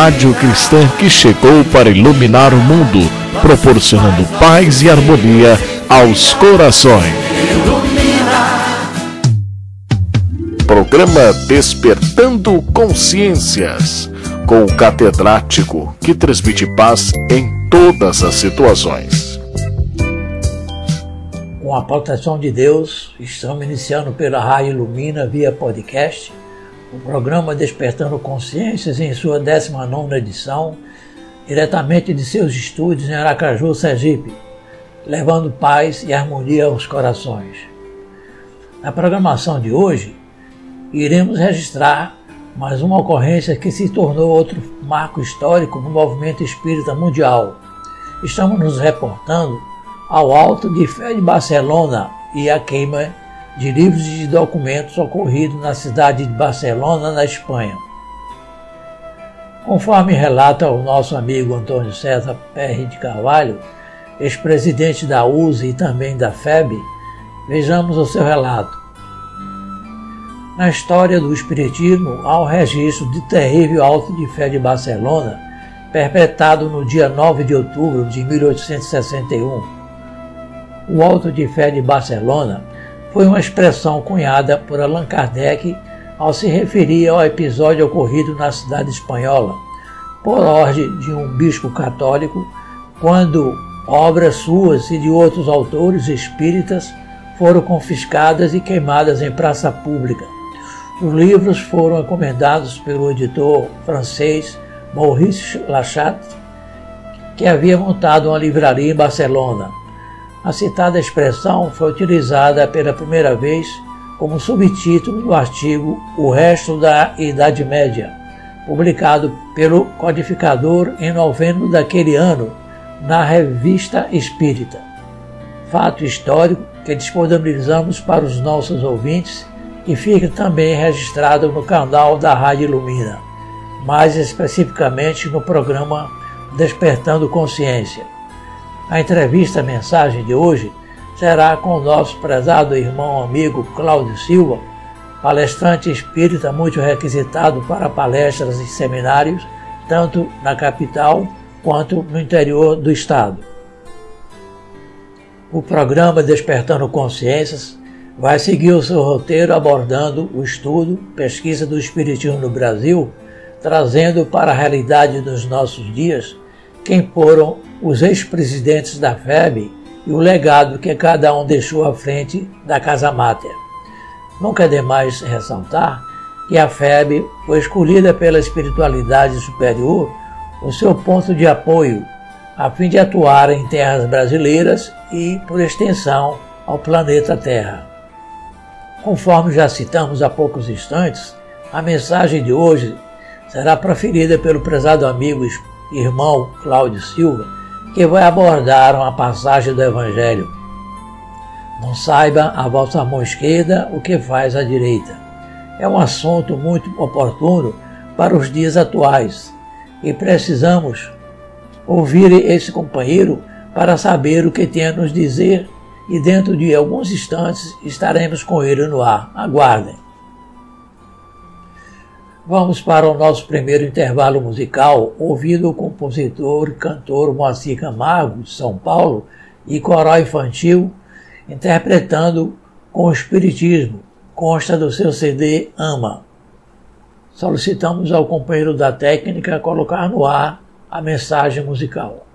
rádio cristã que chegou para iluminar o mundo, proporcionando paz e harmonia aos corações. Programa Despertando Consciências, com o catedrático que transmite paz em todas as situações. Com a proteção de Deus, estamos iniciando pela Rádio Ilumina via podcast o programa Despertando Consciências em sua 19 edição, diretamente de seus estúdios em Aracaju, Sergipe, levando paz e harmonia aos corações. Na programação de hoje, iremos registrar mais uma ocorrência que se tornou outro marco histórico no movimento espírita mundial. Estamos nos reportando ao Alto de Fé de Barcelona e a queima de livros e de documentos ocorrido na cidade de Barcelona, na Espanha. Conforme relata o nosso amigo Antônio César Perry de Carvalho, ex-presidente da USE e também da FEB, vejamos o seu relato. Na história do Espiritismo, há o registro de terrível alto de fé de Barcelona, perpetrado no dia 9 de outubro de 1861. O alto de fé de Barcelona foi uma expressão cunhada por Allan Kardec ao se referir ao episódio ocorrido na cidade espanhola, por ordem de um bispo católico, quando obras suas e de outros autores espíritas foram confiscadas e queimadas em praça pública. Os livros foram encomendados pelo editor francês Maurice Lachat, que havia montado uma livraria em Barcelona. A citada expressão foi utilizada pela primeira vez como subtítulo do artigo O Resto da Idade Média, publicado pelo codificador em novembro daquele ano na Revista Espírita. Fato histórico que disponibilizamos para os nossos ouvintes e fica também registrado no canal da Rádio Ilumina, mais especificamente no programa Despertando Consciência. A entrevista mensagem de hoje será com o nosso prezado irmão amigo Cláudio Silva, palestrante espírita muito requisitado para palestras e seminários, tanto na capital quanto no interior do estado. O programa Despertando Consciências vai seguir o seu roteiro abordando o estudo, pesquisa do Espiritismo no Brasil, trazendo para a realidade dos nossos dias quem foram os ex-presidentes da FEB e o legado que cada um deixou à frente da Casa Máter. Nunca é demais ressaltar que a FEB foi escolhida pela espiritualidade superior o seu ponto de apoio, a fim de atuar em terras brasileiras e, por extensão, ao planeta Terra. Conforme já citamos há poucos instantes, a mensagem de hoje será proferida pelo prezado amigo irmão Cláudio Silva, que vai abordar uma passagem do Evangelho. Não saiba a vossa mão esquerda o que faz a direita. É um assunto muito oportuno para os dias atuais e precisamos ouvir esse companheiro para saber o que tem a nos dizer e dentro de alguns instantes estaremos com ele no ar. Aguardem. Vamos para o nosso primeiro intervalo musical, ouvindo o compositor e cantor Moacir Camargo, de São Paulo, e coral infantil, interpretando com o Espiritismo, consta do seu CD Ama. Solicitamos ao companheiro da técnica colocar no ar a mensagem musical.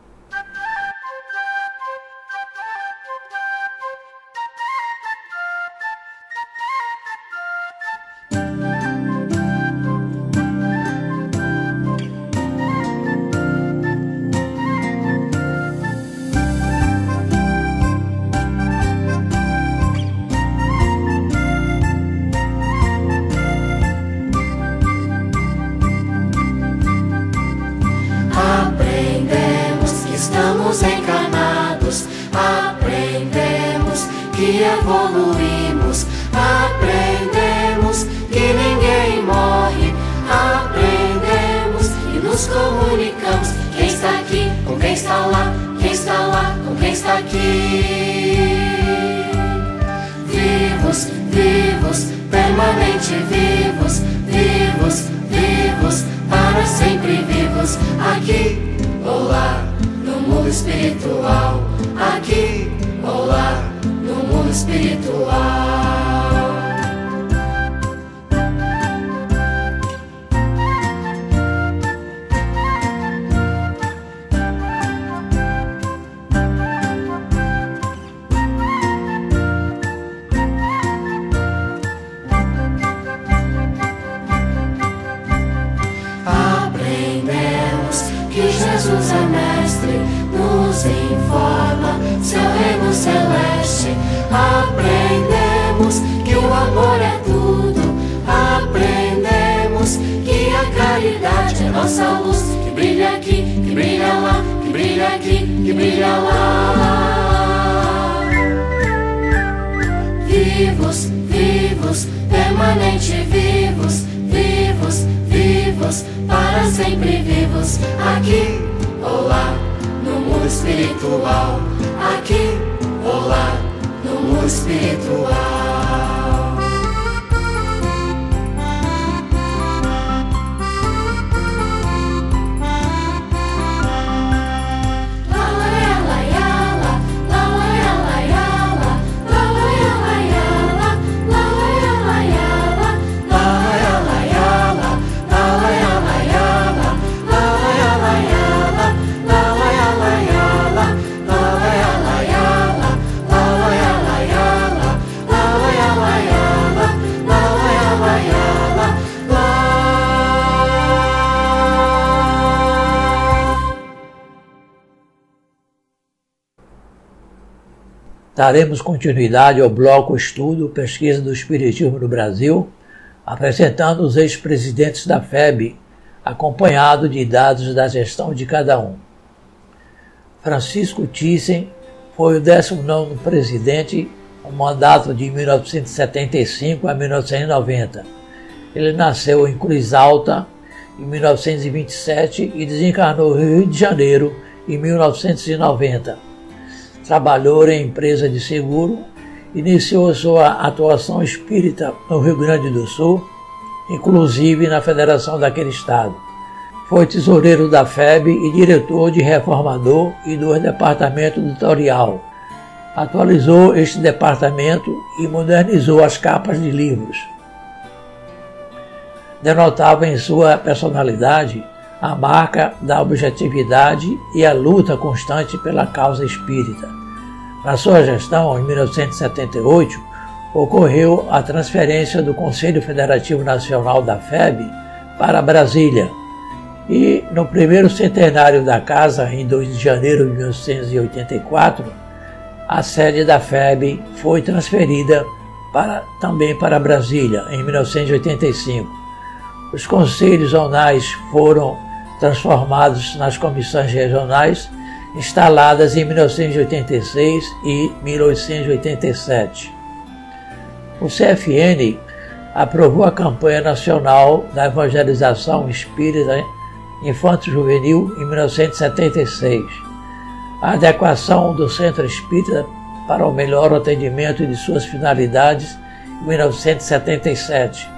Nossa luz que brilha aqui, que brilha lá, que brilha aqui, que brilha lá. Vivos, vivos, permanente vivos, vivos, vivos, para sempre vivos, aqui ou lá, mundo espiritual, aqui ou lá, no mundo espiritual. Daremos continuidade ao bloco Estudo Pesquisa do Espiritismo no Brasil, apresentando os ex-presidentes da FEB, acompanhado de dados da gestão de cada um. Francisco Thyssen foi o 19 presidente, um mandato de 1975 a 1990. Ele nasceu em Cruz Alta em 1927 e desencarnou no Rio de Janeiro em 1990 trabalhou em empresa de seguro, iniciou sua atuação espírita no Rio Grande do Sul, inclusive na federação daquele estado. Foi tesoureiro da FEB e diretor de reformador e do departamento editorial. Atualizou este departamento e modernizou as capas de livros. Denotava em sua personalidade a marca da objetividade e a luta constante pela causa espírita. Na sua gestão, em 1978, ocorreu a transferência do Conselho Federativo Nacional da FEB para Brasília. E no primeiro centenário da casa, em 2 de janeiro de 1984, a sede da FEB foi transferida para, também para Brasília, em 1985. Os conselhos zonais foram transformados nas comissões regionais, instaladas em 1986 e 1987. O CFN aprovou a campanha nacional da evangelização espírita infanto-juvenil em 1976, a adequação do centro espírita para o melhor atendimento de suas finalidades em 1977,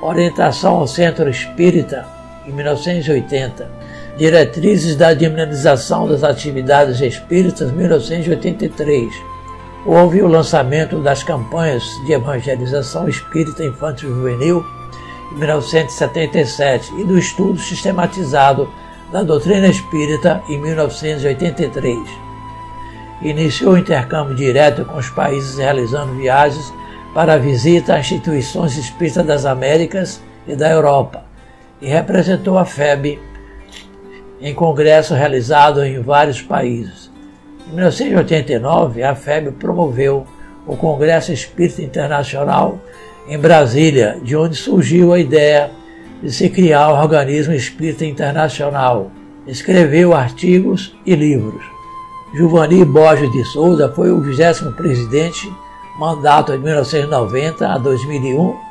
orientação ao centro espírita em 1980. Diretrizes da Dinamização das Atividades Espíritas, 1983. Houve o lançamento das campanhas de evangelização espírita infantil e juvenil, em 1977, e do estudo sistematizado da doutrina espírita, em 1983. Iniciou o intercâmbio direto com os países realizando viagens para a visita a instituições espíritas das Américas e da Europa e representou a FEB em congresso realizado em vários países. Em 1989, a FEB promoveu o Congresso Espírita Internacional em Brasília, de onde surgiu a ideia de se criar o Organismo Espírita Internacional. Escreveu artigos e livros. Giovanni Borges de Souza foi o vigésimo presidente, mandato de 1990 a 2001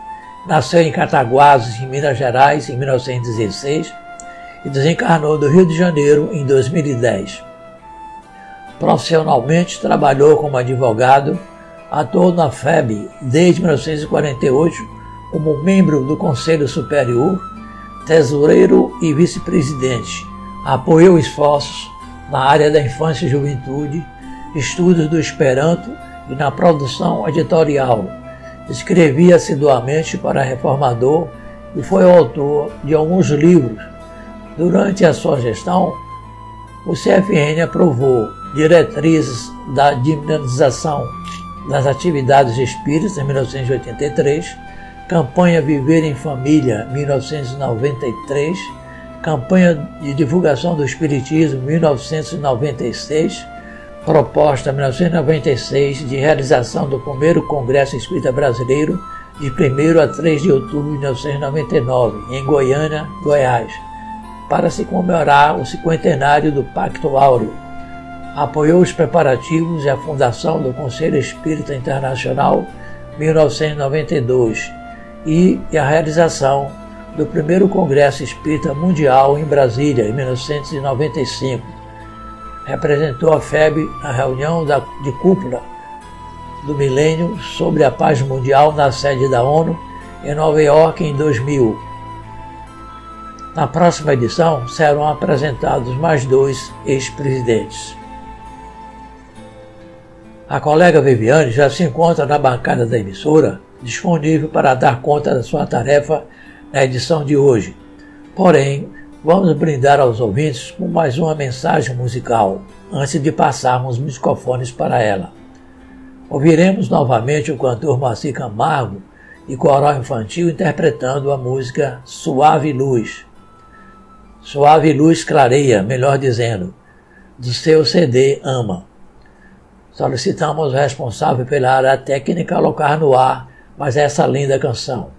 Nasceu em Cataguases, em Minas Gerais, em 1916 e desencarnou do Rio de Janeiro em 2010. Profissionalmente trabalhou como advogado, atuou na FEB desde 1948 como membro do Conselho Superior, tesoureiro e vice-presidente. Apoiou esforços na área da infância e juventude, estudos do Esperanto e na produção editorial. Escrevia assiduamente para Reformador e foi autor de alguns livros. Durante a sua gestão, o CFN aprovou diretrizes da dinamização das atividades espíritas em 1983, campanha Viver em Família 1993, campanha de divulgação do Espiritismo 1996, proposta 1996 de realização do primeiro Congresso Espírita Brasileiro de 1 a 3 de outubro de 1999, em Goiânia, Goiás, para se comemorar o cinquentenário do Pacto Áureo. Apoiou os preparativos e a fundação do Conselho Espírita Internacional 1992 e a realização do primeiro Congresso Espírita Mundial em Brasília, em 1995. Representou a FEB na reunião da, de cúpula do milênio sobre a paz mundial na sede da ONU em Nova York em 2000. Na próxima edição serão apresentados mais dois ex-presidentes. A colega Viviane já se encontra na bancada da emissora, disponível para dar conta da sua tarefa na edição de hoje. Porém, vamos brindar aos ouvintes com mais uma mensagem musical, antes de passarmos os microfones para ela. Ouviremos novamente o cantor Moacir Camargo e coral infantil interpretando a música Suave Luz. Suave Luz Clareia, melhor dizendo, do seu CD Ama. Solicitamos o responsável pela área técnica colocar no ar mais essa linda canção.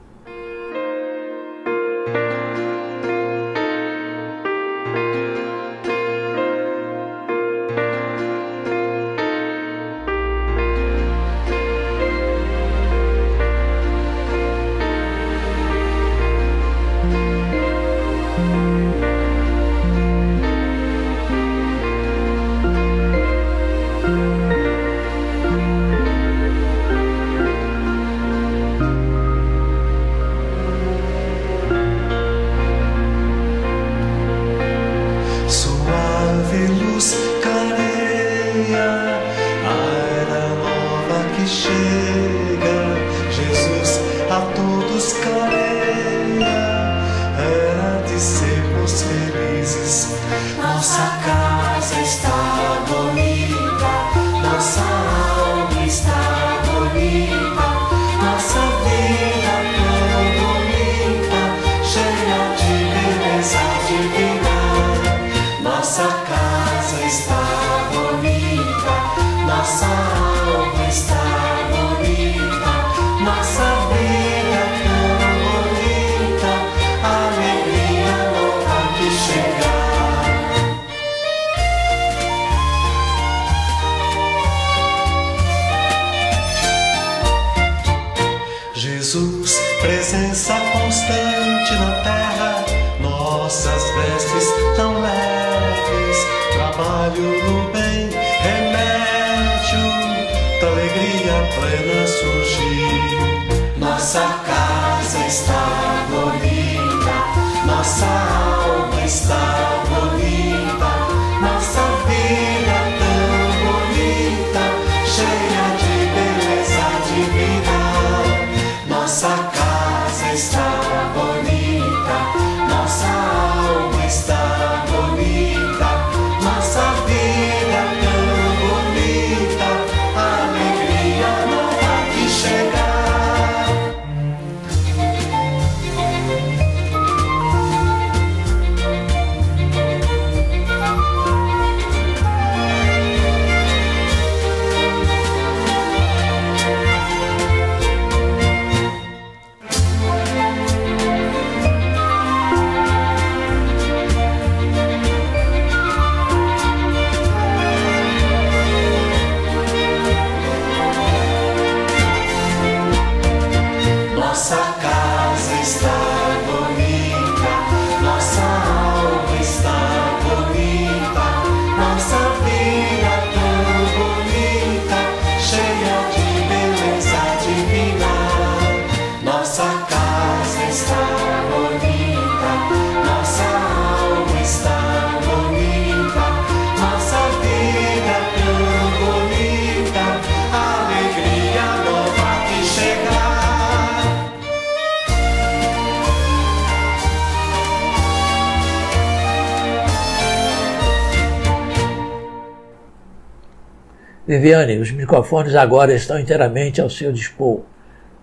Viviane, os microfones agora estão inteiramente ao seu dispor.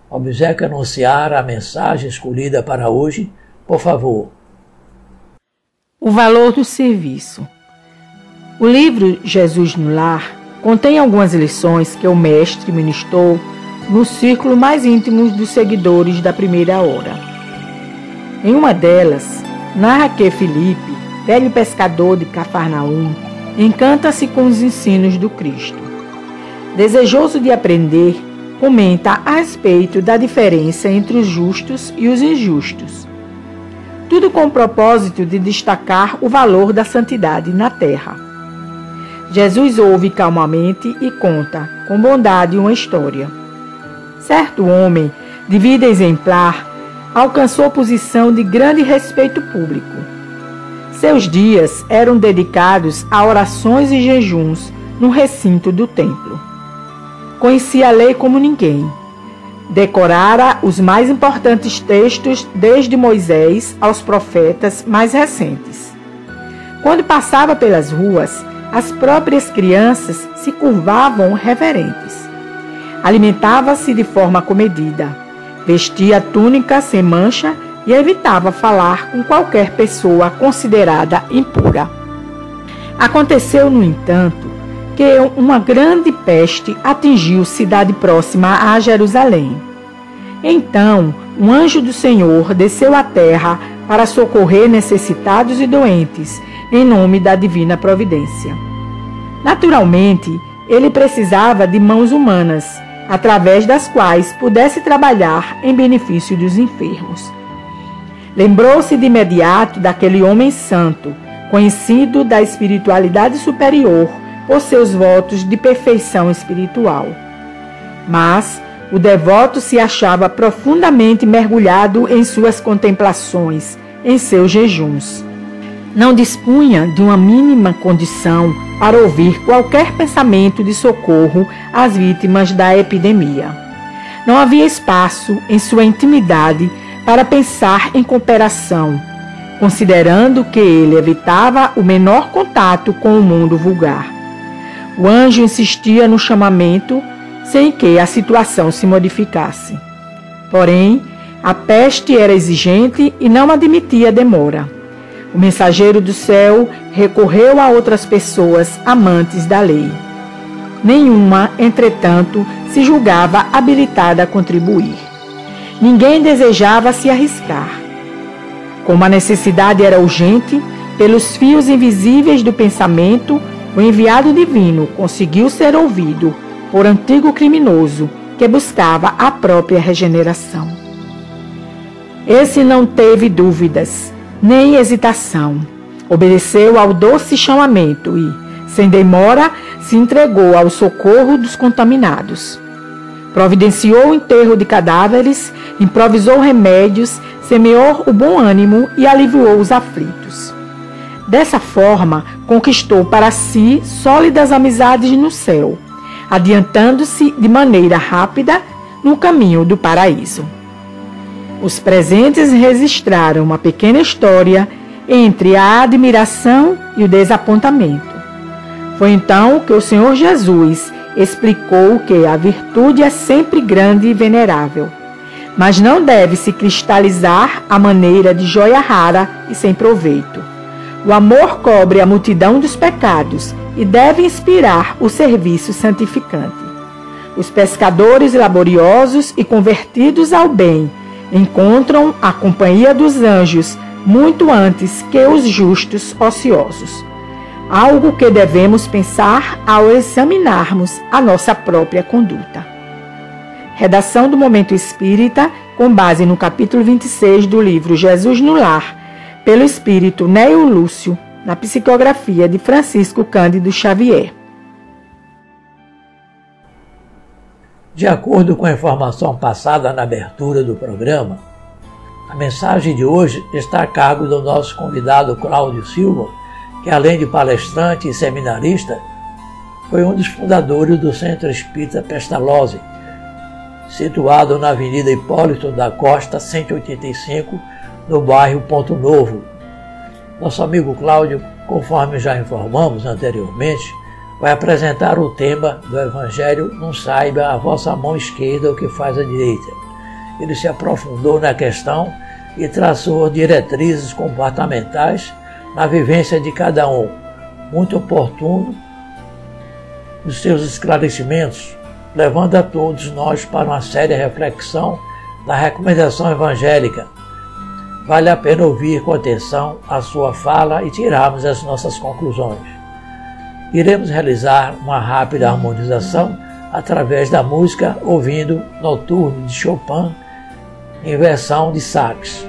Obseque anunciar a mensagem escolhida para hoje, por favor. O valor do serviço. O livro Jesus no Lar contém algumas lições que o mestre ministrou no círculo mais íntimo dos seguidores da primeira hora. Em uma delas, narra que Filipe, velho pescador de Cafarnaum, encanta-se com os ensinos do Cristo. Desejoso de aprender, comenta a respeito da diferença entre os justos e os injustos. Tudo com o propósito de destacar o valor da santidade na terra. Jesus ouve calmamente e conta, com bondade, uma história. Certo homem, de vida exemplar, alcançou posição de grande respeito público. Seus dias eram dedicados a orações e jejuns no recinto do templo. Conhecia a lei como ninguém. Decorara os mais importantes textos desde Moisés aos profetas mais recentes. Quando passava pelas ruas, as próprias crianças se curvavam reverentes. Alimentava-se de forma comedida, vestia túnica sem mancha e evitava falar com qualquer pessoa considerada impura. Aconteceu, no entanto, que uma grande peste atingiu cidade próxima a Jerusalém. Então, um anjo do Senhor desceu à terra para socorrer necessitados e doentes, em nome da divina providência. Naturalmente, ele precisava de mãos humanas, através das quais pudesse trabalhar em benefício dos enfermos. Lembrou-se de imediato daquele homem santo, conhecido da espiritualidade superior por seus votos de perfeição espiritual. Mas o devoto se achava profundamente mergulhado em suas contemplações, em seus jejuns. Não dispunha de uma mínima condição para ouvir qualquer pensamento de socorro às vítimas da epidemia. Não havia espaço em sua intimidade para pensar em cooperação, considerando que ele evitava o menor contato com o mundo vulgar. O anjo insistia no chamamento sem que a situação se modificasse. Porém, a peste era exigente e não admitia demora. O mensageiro do céu recorreu a outras pessoas amantes da lei. Nenhuma, entretanto, se julgava habilitada a contribuir. Ninguém desejava se arriscar. Como a necessidade era urgente, pelos fios invisíveis do pensamento, o enviado divino conseguiu ser ouvido por antigo criminoso que buscava a própria regeneração. Esse não teve dúvidas, nem hesitação. Obedeceu ao doce chamamento e, sem demora, se entregou ao socorro dos contaminados. Providenciou o enterro de cadáveres, improvisou remédios, semeou o bom ânimo e aliviou os aflitos. Dessa forma, conquistou para si sólidas amizades no céu, adiantando-se de maneira rápida no caminho do paraíso. Os presentes registraram uma pequena história entre a admiração e o desapontamento. Foi então que o Senhor Jesus explicou que a virtude é sempre grande e venerável, mas não deve se cristalizar à maneira de joia rara e sem proveito o amor cobre a multidão dos pecados e deve inspirar o serviço santificante. Os pescadores laboriosos e convertidos ao bem encontram a companhia dos anjos muito antes que os justos ociosos. Algo que devemos pensar ao examinarmos a nossa própria conduta. Redação do Momento Espírita, com base no capítulo 26 do livro Jesus no Lar pelo espírito Neo Lúcio, na psicografia de Francisco Cândido Xavier. De acordo com a informação passada na abertura do programa, a mensagem de hoje está a cargo do nosso convidado Cláudio Silva, que além de palestrante e seminarista, foi um dos fundadores do Centro Espírita Pestalozzi, situado na Avenida Hipólito da Costa 185, no bairro Ponto Novo. Nosso amigo Cláudio, conforme já informamos anteriormente, vai apresentar o tema do Evangelho Não saiba a vossa mão esquerda o que faz a direita. Ele se aprofundou na questão e traçou diretrizes comportamentais na vivência de cada um, muito oportuno nos seus esclarecimentos, levando a todos nós para uma séria reflexão na recomendação evangélica. Vale a pena ouvir com atenção a sua fala e tirarmos as nossas conclusões. Iremos realizar uma rápida harmonização através da música ouvindo Noturno de Chopin em versão de sax.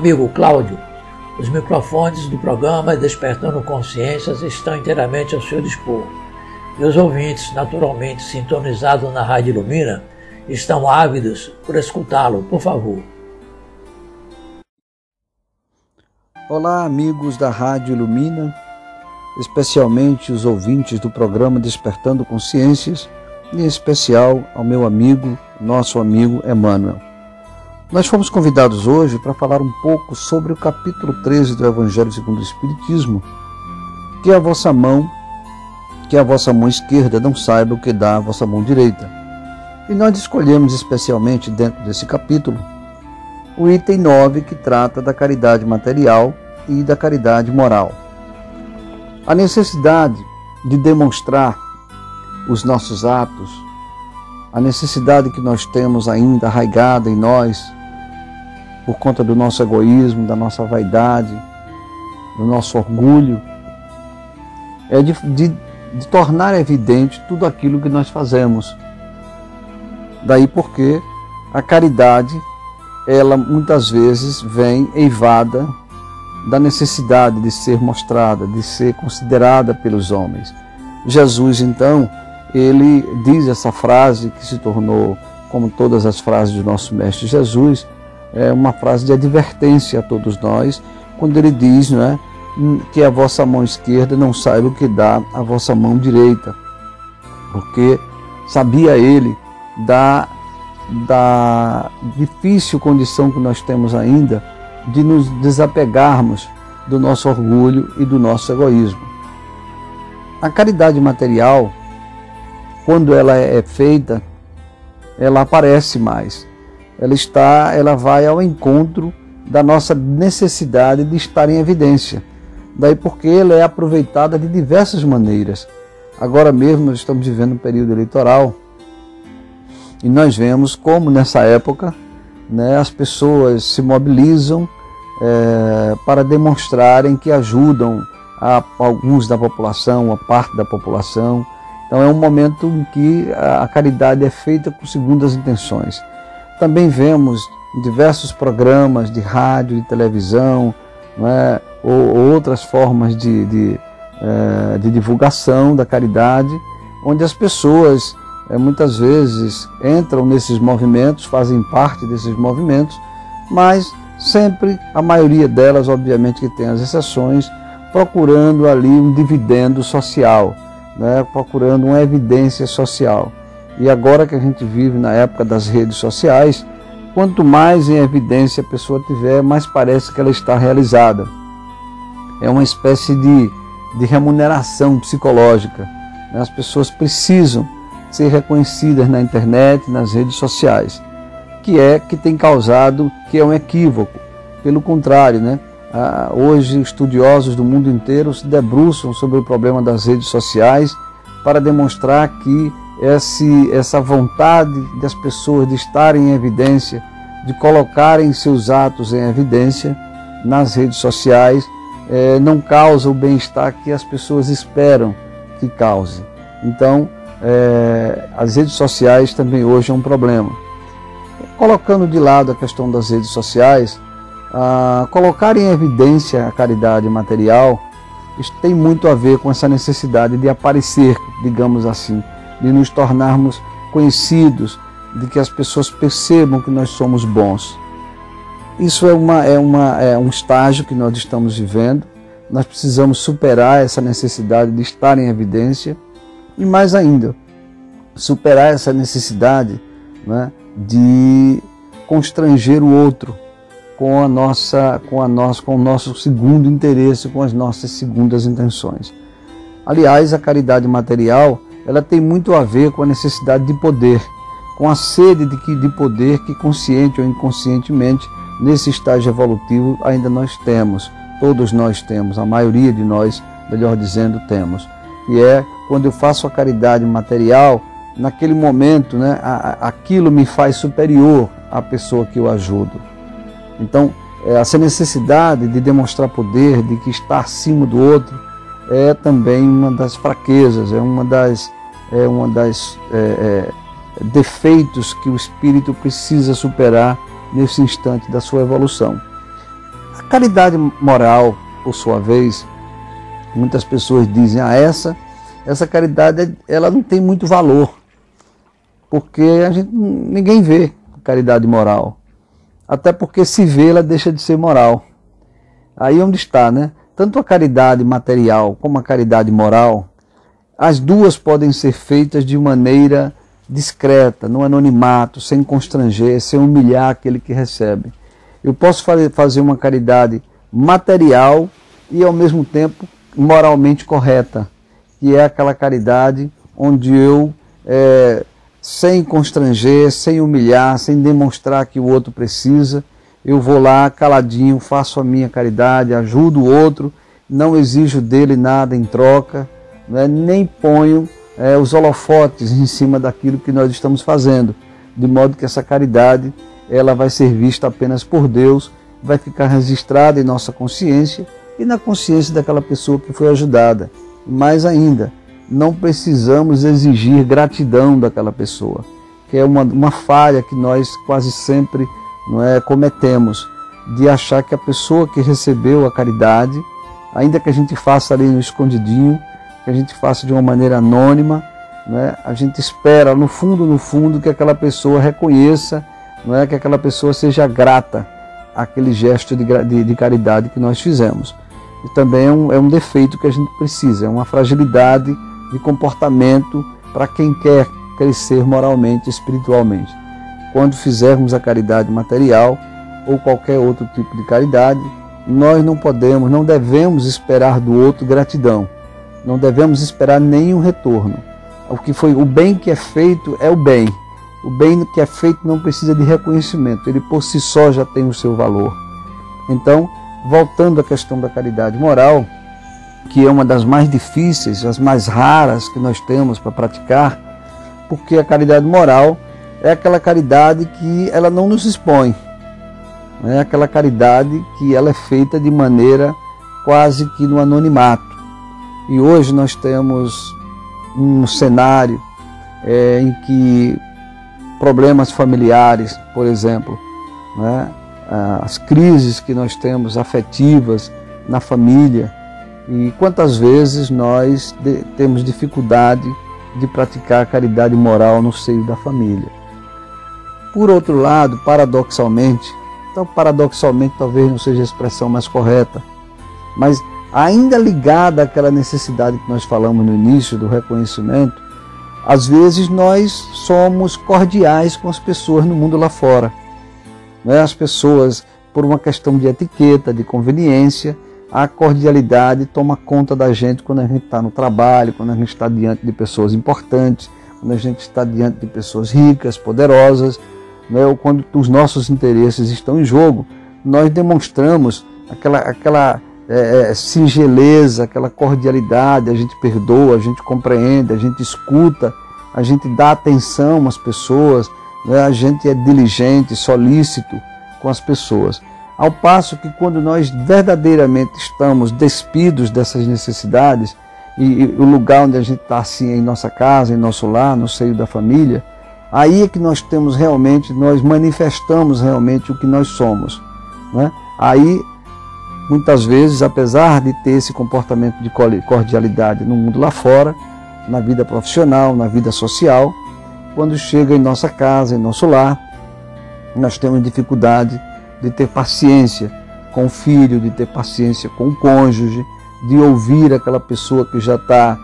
Amigo Cláudio, os microfones do programa Despertando Consciências estão inteiramente ao seu dispor. E os ouvintes, naturalmente sintonizados na Rádio Ilumina, estão ávidos por escutá-lo, por favor. Olá, amigos da Rádio Ilumina, especialmente os ouvintes do programa Despertando Consciências, e em especial ao meu amigo, nosso amigo Emmanuel. Nós fomos convidados hoje para falar um pouco sobre o capítulo 13 do Evangelho segundo o Espiritismo, que a vossa mão, que a vossa mão esquerda não saiba o que dá a vossa mão direita. E nós escolhemos especialmente dentro desse capítulo o item 9 que trata da caridade material e da caridade moral. A necessidade de demonstrar os nossos atos, a necessidade que nós temos ainda arraigada em nós, por conta do nosso egoísmo, da nossa vaidade, do nosso orgulho, é de, de, de tornar evidente tudo aquilo que nós fazemos. Daí porque a caridade, ela muitas vezes vem eivada da necessidade de ser mostrada, de ser considerada pelos homens. Jesus, então, ele diz essa frase que se tornou, como todas as frases do nosso Mestre Jesus, é uma frase de advertência a todos nós, quando ele diz não é, que a vossa mão esquerda não saiba o que dá a vossa mão direita, porque sabia ele da, da difícil condição que nós temos ainda de nos desapegarmos do nosso orgulho e do nosso egoísmo. A caridade material, quando ela é feita, ela aparece mais. Ela está, ela vai ao encontro da nossa necessidade de estar em evidência. Daí porque ela é aproveitada de diversas maneiras. Agora mesmo nós estamos vivendo um período eleitoral e nós vemos como nessa época né, as pessoas se mobilizam é, para demonstrarem que ajudam a alguns da população, a parte da população. Então é um momento em que a caridade é feita com segundas intenções. Também vemos diversos programas de rádio e televisão, é, ou, ou, outras formas de, de, é, de, divulgação da caridade, onde as pessoas é, muitas vezes entram nesses movimentos, fazem parte desses movimentos, mas sempre a maioria delas, obviamente que tem as exceções, procurando ali um dividendo social, né? procurando uma evidência social. E agora que a gente vive na época das redes sociais, quanto mais em evidência a pessoa tiver, mais parece que ela está realizada. É uma espécie de, de remuneração psicológica. Né? As pessoas precisam ser reconhecidas na internet, nas redes sociais, que é que tem causado, que é um equívoco. Pelo contrário, né? Ah, hoje estudiosos do mundo inteiro se debruçam sobre o problema das redes sociais para demonstrar que esse, essa vontade das pessoas de estarem em evidência, de colocarem seus atos em evidência nas redes sociais, eh, não causa o bem-estar que as pessoas esperam que cause. Então, eh, as redes sociais também hoje é um problema. Colocando de lado a questão das redes sociais, colocar em evidência a caridade material, tem muito a ver com essa necessidade de aparecer, digamos assim, de nos tornarmos conhecidos, de que as pessoas percebam que nós somos bons. Isso é, uma, é, uma, é um estágio que nós estamos vivendo. Nós precisamos superar essa necessidade de estar em evidência e, mais ainda, superar essa necessidade né, de constranger o outro, com a nossa, com a nossa, com o nosso segundo interesse, com as nossas segundas intenções. Aliás, a caridade material, ela tem muito a ver com a necessidade de poder, com a sede de, que, de poder que consciente ou inconscientemente nesse estágio evolutivo ainda nós temos, todos nós temos, a maioria de nós, melhor dizendo, temos. E é quando eu faço a caridade material, naquele momento, né, aquilo me faz superior à pessoa que eu ajudo. Então, é, essa necessidade de demonstrar poder, de que está acima do outro, é também uma das fraquezas, é uma das, é uma das é, é, defeitos que o espírito precisa superar nesse instante da sua evolução. caridade moral, por sua vez, muitas pessoas dizem, ah, essa, essa caridade ela não tem muito valor, porque a gente, ninguém vê caridade moral. Até porque se vê, ela deixa de ser moral. Aí onde está, né? Tanto a caridade material como a caridade moral, as duas podem ser feitas de maneira discreta, no anonimato, sem constranger, sem humilhar aquele que recebe. Eu posso fazer uma caridade material e ao mesmo tempo moralmente correta, que é aquela caridade onde eu, é, sem constranger, sem humilhar, sem demonstrar que o outro precisa, eu vou lá caladinho, faço a minha caridade, ajudo o outro, não exijo dele nada em troca, né, nem ponho é, os holofotes em cima daquilo que nós estamos fazendo, de modo que essa caridade ela vai ser vista apenas por Deus, vai ficar registrada em nossa consciência e na consciência daquela pessoa que foi ajudada. Mais ainda, não precisamos exigir gratidão daquela pessoa, que é uma, uma falha que nós quase sempre não é, cometemos, de achar que a pessoa que recebeu a caridade, ainda que a gente faça ali no escondidinho, que a gente faça de uma maneira anônima, né, a gente espera no fundo, no fundo, que aquela pessoa reconheça, não é, que aquela pessoa seja grata àquele gesto de, de, de caridade que nós fizemos e também é um, é um defeito que a gente precisa, é uma fragilidade de comportamento para quem quer crescer moralmente espiritualmente. Quando fizermos a caridade material ou qualquer outro tipo de caridade, nós não podemos, não devemos esperar do outro gratidão. Não devemos esperar nenhum retorno. O que foi o bem que é feito é o bem. O bem que é feito não precisa de reconhecimento, ele por si só já tem o seu valor. Então, voltando à questão da caridade moral, que é uma das mais difíceis, as mais raras que nós temos para praticar, porque a caridade moral é aquela caridade que ela não nos expõe, é aquela caridade que ela é feita de maneira quase que no anonimato. E hoje nós temos um cenário é, em que problemas familiares, por exemplo, né, as crises que nós temos afetivas na família e quantas vezes nós temos dificuldade de praticar a caridade moral no seio da família. Por outro lado, paradoxalmente, então paradoxalmente talvez não seja a expressão mais correta, mas ainda ligada àquela necessidade que nós falamos no início do reconhecimento, às vezes nós somos cordiais com as pessoas no mundo lá fora. Né? As pessoas, por uma questão de etiqueta, de conveniência, a cordialidade toma conta da gente quando a gente está no trabalho, quando a gente está diante de pessoas importantes, quando a gente está diante de pessoas ricas, poderosas, né? ou quando os nossos interesses estão em jogo, nós demonstramos aquela, aquela é, é singeleza, aquela cordialidade, a gente perdoa, a gente compreende, a gente escuta, a gente dá atenção às pessoas, né? a gente é diligente, solícito com as pessoas. Ao passo que quando nós verdadeiramente estamos despidos dessas necessidades, e, e o lugar onde a gente está assim em nossa casa, em nosso lar, no seio da família, aí é que nós temos realmente, nós manifestamos realmente o que nós somos. Né? Aí, muitas vezes, apesar de ter esse comportamento de cordialidade no mundo lá fora, na vida profissional, na vida social, quando chega em nossa casa, em nosso lar, nós temos dificuldade de ter paciência com o filho, de ter paciência com o cônjuge, de ouvir aquela pessoa que já está,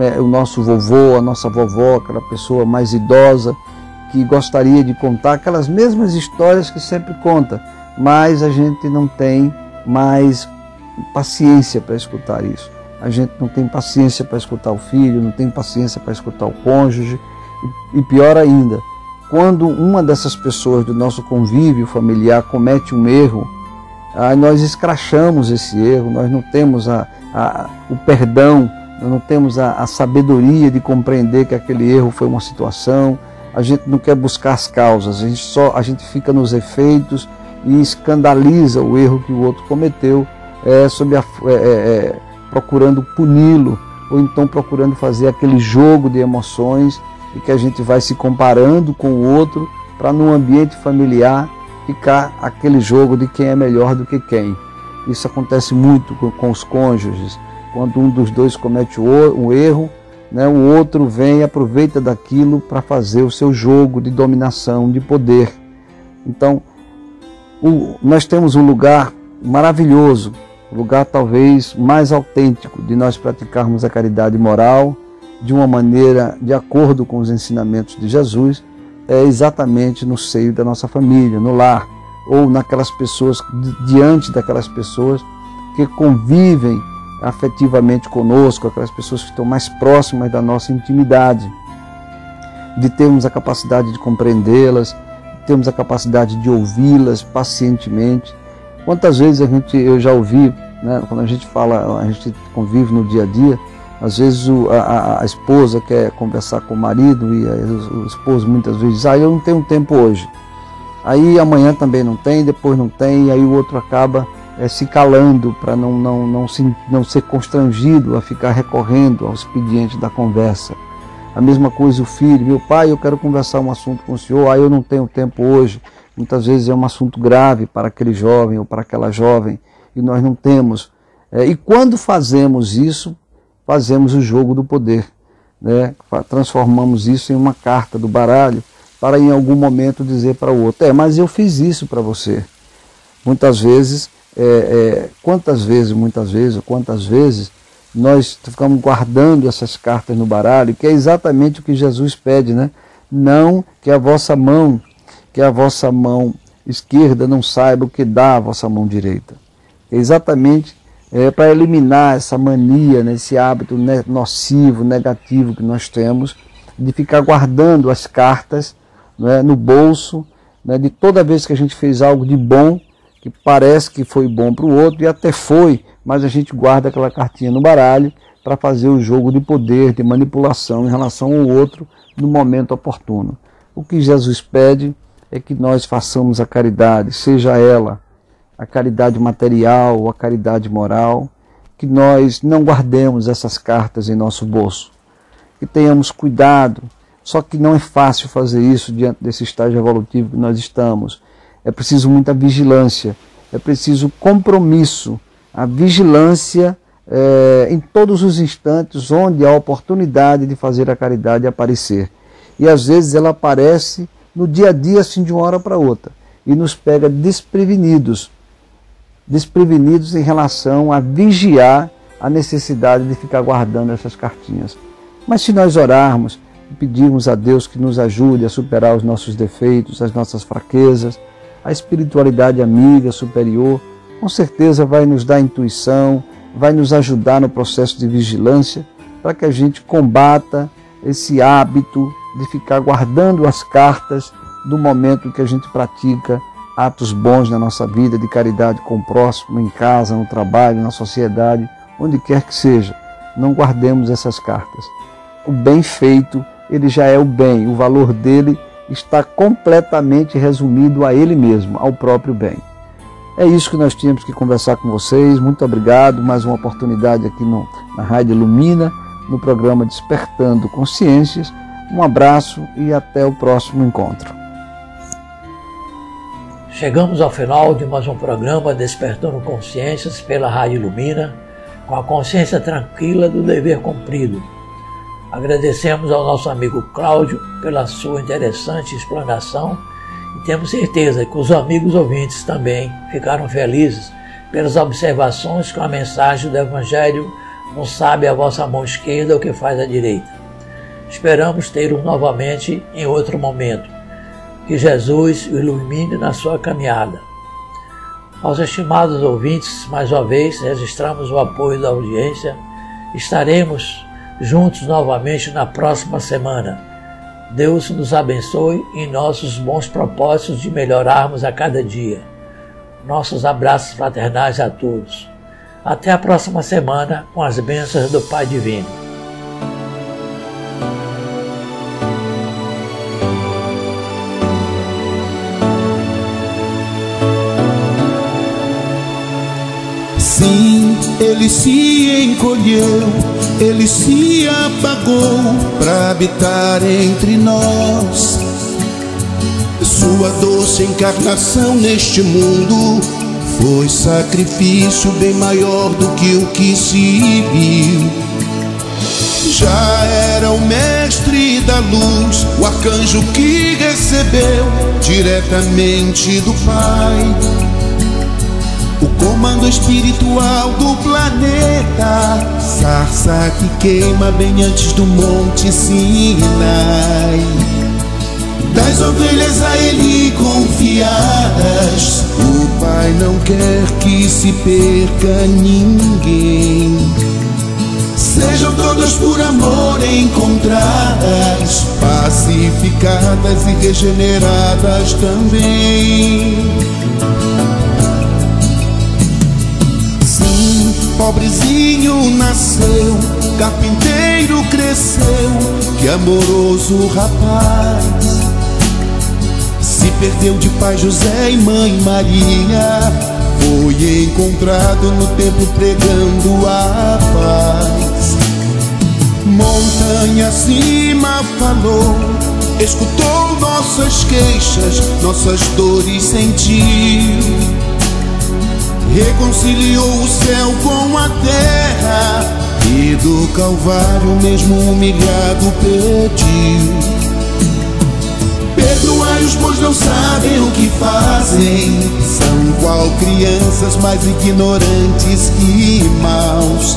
é, o nosso vovô, a nossa vovó, aquela pessoa mais idosa, que gostaria de contar aquelas mesmas histórias que sempre conta, mas a gente não tem mais paciência para escutar isso. A gente não tem paciência para escutar o filho, não tem paciência para escutar o cônjuge, e pior ainda, quando uma dessas pessoas do nosso convívio familiar comete um erro, nós escrachamos esse erro, nós não temos a, a, o perdão, nós não temos a, a sabedoria de compreender que aquele erro foi uma situação, a gente não quer buscar as causas, a gente, só, a gente fica nos efeitos e escandaliza o erro que o outro cometeu, é, a, é, é, é procurando puni-lo, ou então procurando fazer aquele jogo de emoções e que a gente vai se comparando com o outro para num ambiente familiar ficar aquele jogo de quem é melhor do que quem. Isso acontece muito com, com os cônjuges. Quando um dos dois comete um erro, né, o outro vem e aproveita daquilo para fazer o seu jogo de dominação, de poder. Então, o, nós temos um lugar maravilhoso, o lugar talvez mais autêntico de nós praticarmos a caridade moral de uma maneira de acordo com os ensinamentos de Jesus, é exatamente no seio da nossa família, no lar, ou naquelas pessoas, diante daquelas pessoas que convivem afetivamente conosco, aquelas pessoas que estão mais próximas da nossa intimidade, de termos a capacidade de compreendê-las, termos a capacidade de ouvi-las pacientemente. Quantas vezes a gente, eu já ouvi, né, quando a gente fala, a gente convive no dia a dia, às vezes o, a, a, esposa quer conversar com o marido e o, o esposo muitas vezes diz, ah, eu não tenho tempo hoje. Aí amanhã também não tem, depois não tem, e aí o outro acaba é, se calando para não, não, não, se, não ser constrangido a ficar recorrendo ao expediente da conversa. A mesma coisa o filho, meu pai, eu quero conversar um assunto com o senhor, ah, eu não tenho tempo hoje. Muitas vezes é um assunto grave para aquele jovem ou para aquela jovem e nós não temos. É, e quando fazemos isso, fazemos o jogo do poder. Né? Transformamos isso em uma carta do baralho para em algum momento dizer para o outro: É, mas eu fiz isso para você. Muitas vezes, é, é, quantas vezes, muitas vezes, quantas vezes nós ficamos guardando essas cartas no baralho, que é exatamente o que Jesus pede, né? Não que a vossa mão, que a vossa mão esquerda não saiba o que dá a vossa mão direita. É exatamente é, para eliminar essa mania, né, esse hábito nocivo, negativo que nós temos de ficar guardando as cartas né, no bolso, né, de toda vez que a gente fez algo de bom, que parece que foi bom para o outro, e até foi, mas a gente guarda aquela cartinha no baralho para fazer o jogo de poder, de manipulação em relação ao outro no momento oportuno. O que Jesus pede é que nós façamos a caridade, seja ela a caridade material ou a caridade moral, que nós não guardemos essas cartas em nosso bolso, que tenhamos cuidado. Só que não é fácil fazer isso diante desse estágio evolutivo que nós estamos. É preciso muita vigilância, é preciso compromisso, a vigilância é, em todos os instantes onde há oportunidade de fazer a caridade aparecer. E às vezes ela aparece no dia a dia, assim, de uma hora para outra, e nos pega desprevenidos desprevenidos em relação a vigiar a necessidade de ficar guardando essas cartinhas. Mas se nós orarmos e pedirmos a Deus que nos ajude a superar os nossos defeitos, as nossas fraquezas, a espiritualidade amiga, superior, com certeza vai nos dar intuição, vai nos ajudar no processo de vigilância para que a gente combata esse hábito de ficar guardando as cartas do momento que a gente pratica atos bons na nossa vida, de caridade com o próximo, em casa, no trabalho, na sociedade, onde quer que seja. Não guardemos essas cartas. O bem feito, ele já é o bem, o valor dele está completamente resumido a ele mesmo, ao próprio bem. É isso que nós tínhamos que conversar com vocês. Muito obrigado. Mais uma oportunidade aqui no, na Rádio Ilumina, no programa Despertando Consciências. Um abraço e até o próximo encontro. Chegamos ao final de mais um programa Despertando Consciências pela Rádio Ilumina, com a consciência tranquila do dever cumprido. Agradecemos ao nosso amigo Cláudio pela sua interessante explanação e temos certeza que os amigos ouvintes também ficaram felizes pelas observações com a mensagem do Evangelho não sabe a vossa mão esquerda o que faz a direita. Esperamos ter-o novamente em outro momento que Jesus o ilumine na sua caminhada. Aos estimados ouvintes, mais uma vez registramos o apoio da audiência. Estaremos juntos novamente na próxima semana. Deus nos abençoe em nossos bons propósitos de melhorarmos a cada dia. Nossos abraços fraternais a todos. Até a próxima semana com as bênçãos do Pai Divino. Ele se encolheu, ele se apagou para habitar entre nós. Sua doce encarnação neste mundo Foi sacrifício bem maior do que o que se viu. Já era o mestre da luz, o arcanjo que recebeu diretamente do Pai o comando espiritual do planeta, sarça que queima bem antes do Monte Sinai. Das ovelhas a ele confiadas, o Pai não quer que se perca ninguém. Sejam todas por amor encontradas, pacificadas e regeneradas também. Pobrezinho nasceu, carpinteiro cresceu, que amoroso rapaz. Se perdeu de pai José e mãe Maria, foi encontrado no templo pregando a paz. Montanha acima falou, escutou nossas queixas, nossas dores sentiu reconciliou o céu com a terra e do Calvário, mesmo humilhado, pediu. Perdoai-os, pois não sabem o que fazem. São qual crianças mais ignorantes que maus.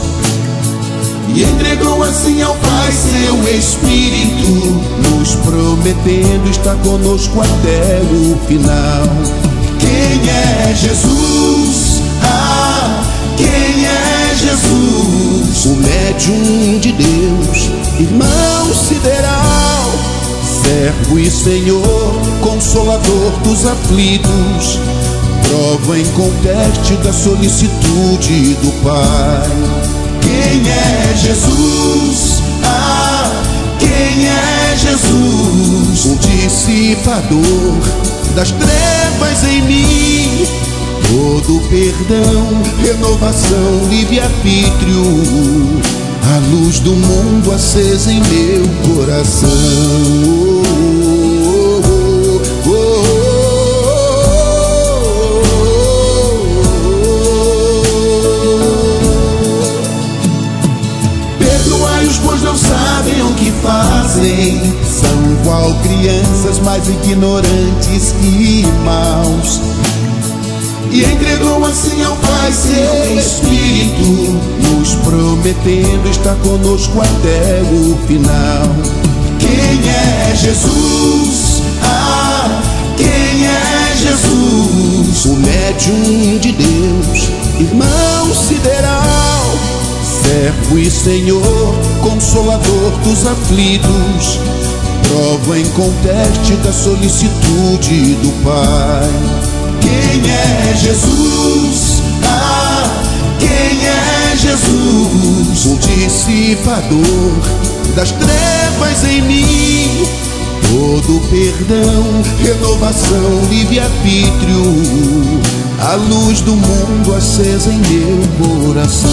E entregou assim ao Pai seu Espírito, nos prometendo estar conosco até o final. Quem é Jesus? Jesus? O médium de Deus, irmão sideral, servo e Senhor, consolador dos aflitos, prova em conteste da solicitude do Pai. Quem é Jesus? Ah, quem é Jesus? O dissipador das trevas em mim todo perdão, renovação, livre-arbítrio, a luz do mundo acesa em meu coração. Perdoai-os, pois não sabem o que fazem. São qual crianças mais ignorantes que maus e entregou assim ao Pai seu Espírito, nos prometendo estar conosco até o final. Quem é Jesus? Ah, quem é Jesus? O médium de Deus, irmão sideral, servo e Senhor, consolador dos aflitos prova em conteste da solicitude do Pai. Quem é Jesus? Ah, quem é Jesus? O dissipador das trevas em mim. Todo perdão, renovação, livre-arbítrio, a luz do mundo acesa em meu coração.